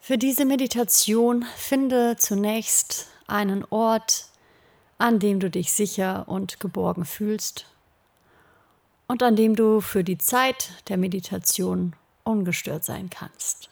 Für diese Meditation finde zunächst einen Ort, an dem du dich sicher und geborgen fühlst und an dem du für die Zeit der Meditation ungestört sein kannst.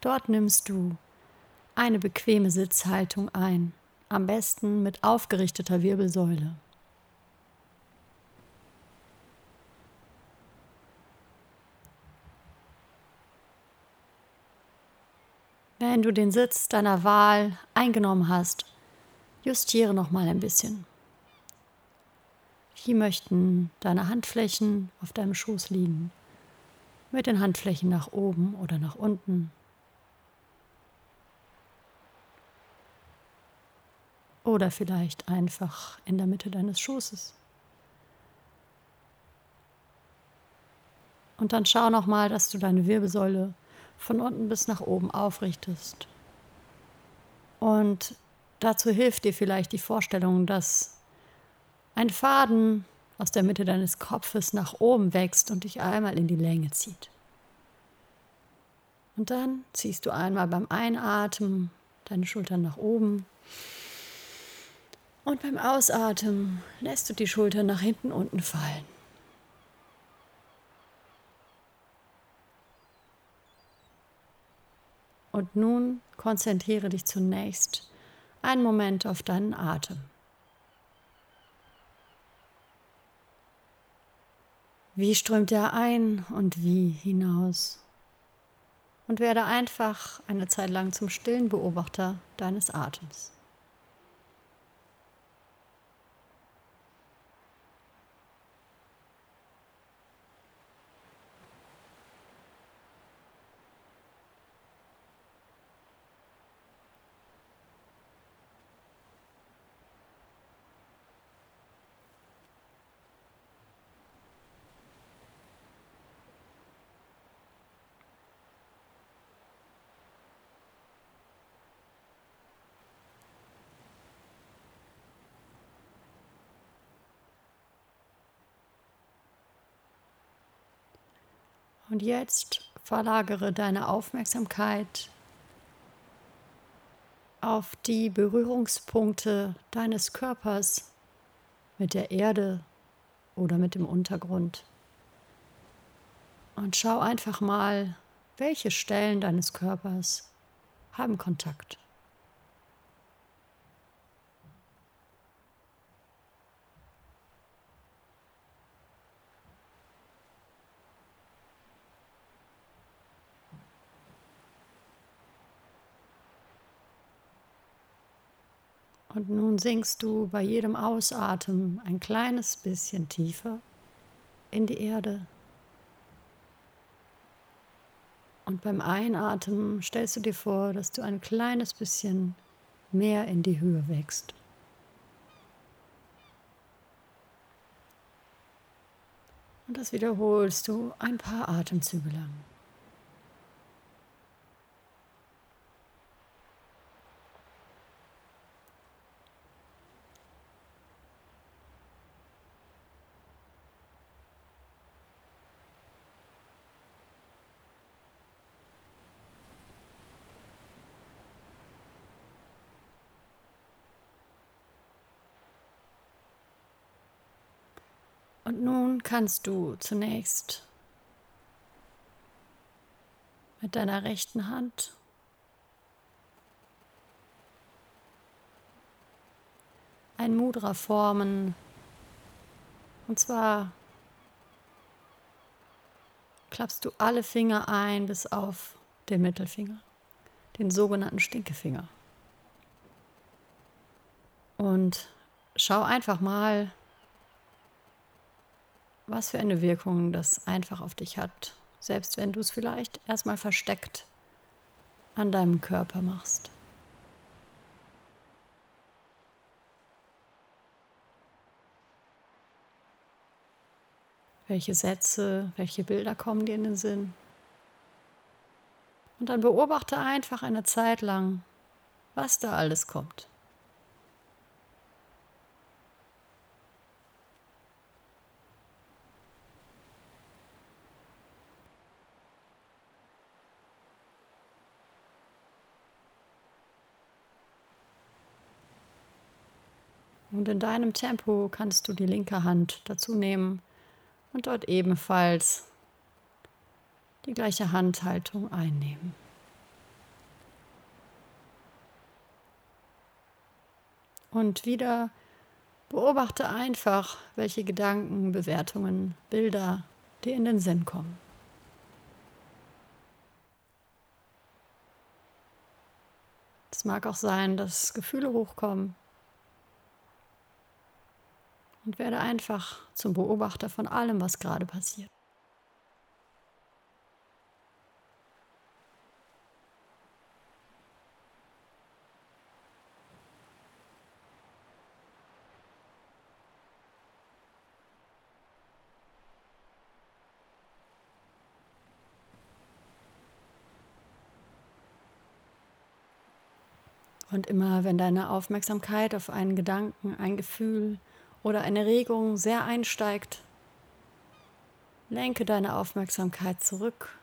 Dort nimmst du eine bequeme Sitzhaltung ein, am besten mit aufgerichteter Wirbelsäule. Wenn du den Sitz deiner Wahl eingenommen hast, justiere noch mal ein bisschen. Hier möchten deine Handflächen auf deinem Schoß liegen, mit den Handflächen nach oben oder nach unten. Oder vielleicht einfach in der Mitte deines Schoßes. Und dann schau noch mal, dass du deine Wirbelsäule von unten bis nach oben aufrichtest. Und dazu hilft dir vielleicht die Vorstellung, dass ein Faden aus der Mitte deines Kopfes nach oben wächst und dich einmal in die Länge zieht. Und dann ziehst du einmal beim Einatmen deine Schultern nach oben. Und beim Ausatmen lässt du die Schultern nach hinten unten fallen. Und nun konzentriere dich zunächst einen Moment auf deinen Atem. Wie strömt er ein und wie hinaus? Und werde einfach eine Zeit lang zum stillen Beobachter deines Atems. Und jetzt verlagere deine Aufmerksamkeit auf die Berührungspunkte deines Körpers mit der Erde oder mit dem Untergrund. Und schau einfach mal, welche Stellen deines Körpers haben Kontakt. Und nun sinkst du bei jedem Ausatmen ein kleines bisschen tiefer in die Erde. Und beim Einatmen stellst du dir vor, dass du ein kleines bisschen mehr in die Höhe wächst. Und das wiederholst du ein paar Atemzüge lang. Und nun kannst du zunächst mit deiner rechten Hand ein Mudra formen. Und zwar klappst du alle Finger ein bis auf den Mittelfinger, den sogenannten Stinkefinger. Und schau einfach mal, was für eine Wirkung das einfach auf dich hat, selbst wenn du es vielleicht erstmal versteckt an deinem Körper machst. Welche Sätze, welche Bilder kommen dir in den Sinn? Und dann beobachte einfach eine Zeit lang, was da alles kommt. Und in deinem Tempo kannst du die linke Hand dazu nehmen und dort ebenfalls die gleiche Handhaltung einnehmen. Und wieder beobachte einfach, welche Gedanken, Bewertungen, Bilder dir in den Sinn kommen. Es mag auch sein, dass Gefühle hochkommen. Und werde einfach zum Beobachter von allem, was gerade passiert. Und immer wenn deine Aufmerksamkeit auf einen Gedanken, ein Gefühl oder eine Regung sehr einsteigt, lenke deine Aufmerksamkeit zurück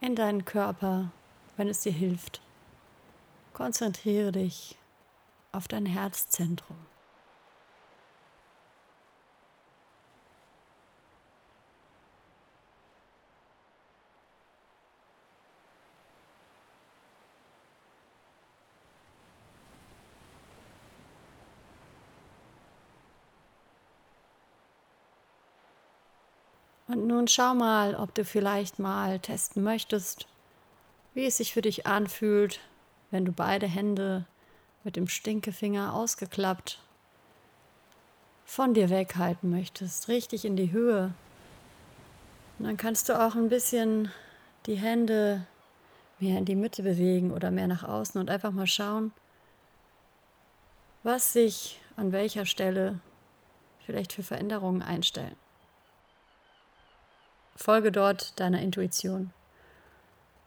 in deinen Körper, wenn es dir hilft. Konzentriere dich auf dein Herzzentrum. Und nun schau mal, ob du vielleicht mal testen möchtest, wie es sich für dich anfühlt, wenn du beide Hände mit dem Stinkefinger ausgeklappt von dir weghalten möchtest, richtig in die Höhe. Und dann kannst du auch ein bisschen die Hände mehr in die Mitte bewegen oder mehr nach außen und einfach mal schauen, was sich an welcher Stelle vielleicht für Veränderungen einstellen. Folge dort deiner Intuition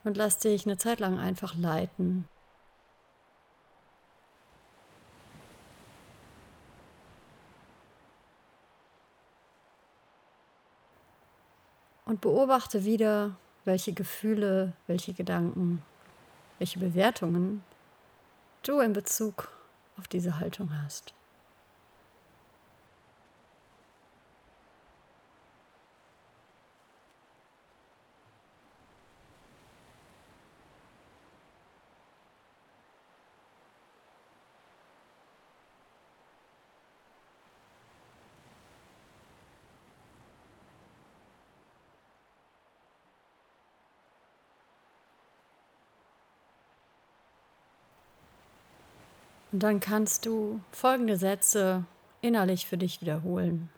und lass dich eine Zeit lang einfach leiten. Und beobachte wieder, welche Gefühle, welche Gedanken, welche Bewertungen du in Bezug auf diese Haltung hast. Und dann kannst du folgende Sätze innerlich für dich wiederholen.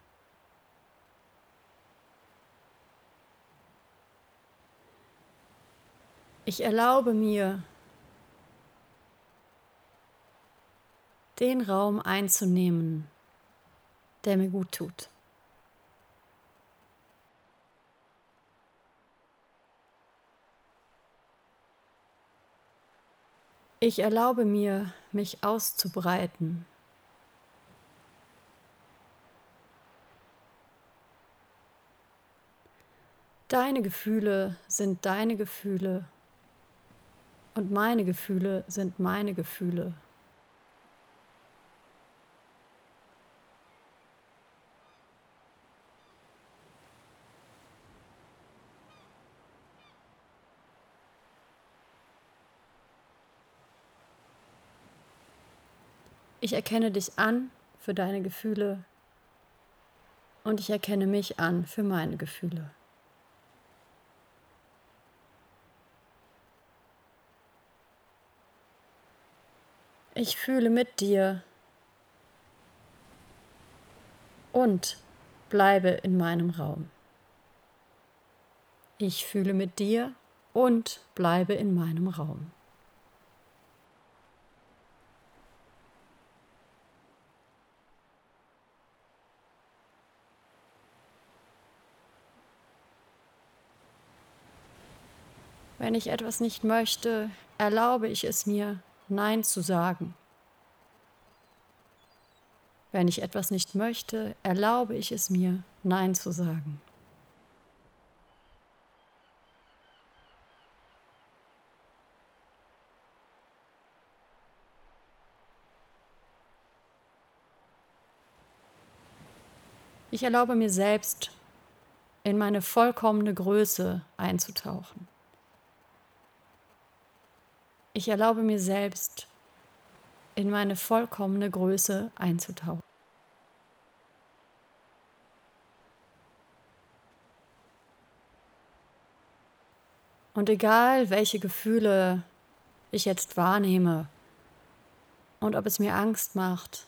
Ich erlaube mir, den Raum einzunehmen, der mir gut tut. Ich erlaube mir, mich auszubreiten. Deine Gefühle sind deine Gefühle und meine Gefühle sind meine Gefühle. Ich erkenne dich an für deine Gefühle und ich erkenne mich an für meine Gefühle. Ich fühle mit dir und bleibe in meinem Raum. Ich fühle mit dir und bleibe in meinem Raum. Wenn ich etwas nicht möchte, erlaube ich es mir, Nein zu sagen. Wenn ich etwas nicht möchte, erlaube ich es mir, Nein zu sagen. Ich erlaube mir selbst, in meine vollkommene Größe einzutauchen. Ich erlaube mir selbst, in meine vollkommene Größe einzutauchen. Und egal, welche Gefühle ich jetzt wahrnehme und ob es mir Angst macht,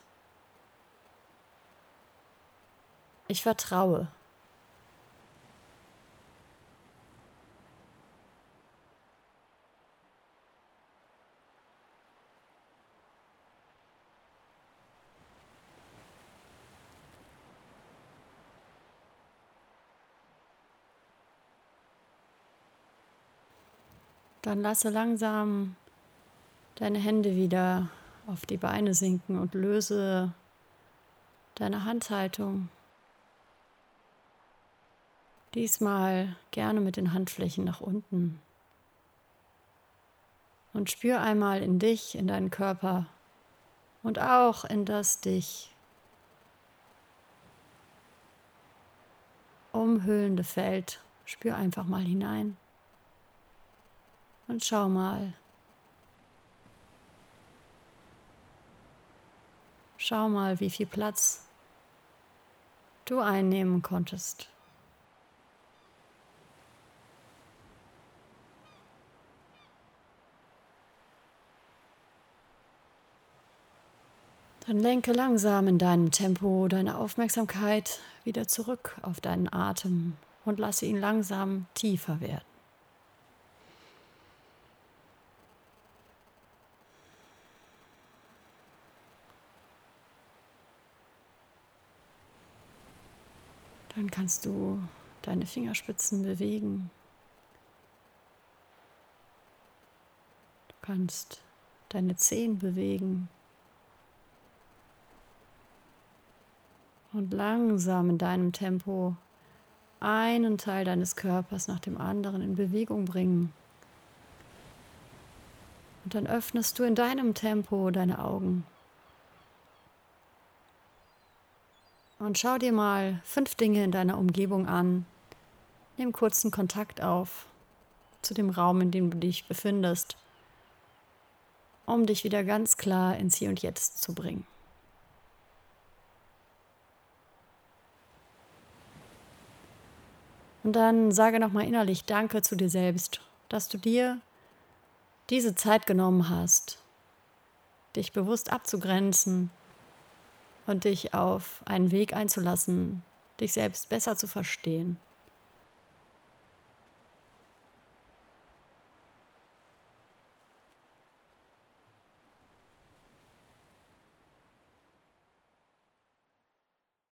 ich vertraue. Dann lasse langsam deine Hände wieder auf die Beine sinken und löse deine Handhaltung. Diesmal gerne mit den Handflächen nach unten. Und spür einmal in dich, in deinen Körper und auch in das dich umhüllende Feld. Spür einfach mal hinein. Und schau mal. Schau mal, wie viel Platz du einnehmen konntest. Dann lenke langsam in deinem Tempo deine Aufmerksamkeit wieder zurück auf deinen Atem und lasse ihn langsam tiefer werden. Dann kannst du deine Fingerspitzen bewegen. Du kannst deine Zehen bewegen. Und langsam in deinem Tempo einen Teil deines Körpers nach dem anderen in Bewegung bringen. Und dann öffnest du in deinem Tempo deine Augen. Und schau dir mal fünf Dinge in deiner Umgebung an. Nimm kurzen Kontakt auf zu dem Raum, in dem du dich befindest, um dich wieder ganz klar ins Hier und Jetzt zu bringen. Und dann sage nochmal innerlich Danke zu dir selbst, dass du dir diese Zeit genommen hast, dich bewusst abzugrenzen und dich auf einen Weg einzulassen, dich selbst besser zu verstehen.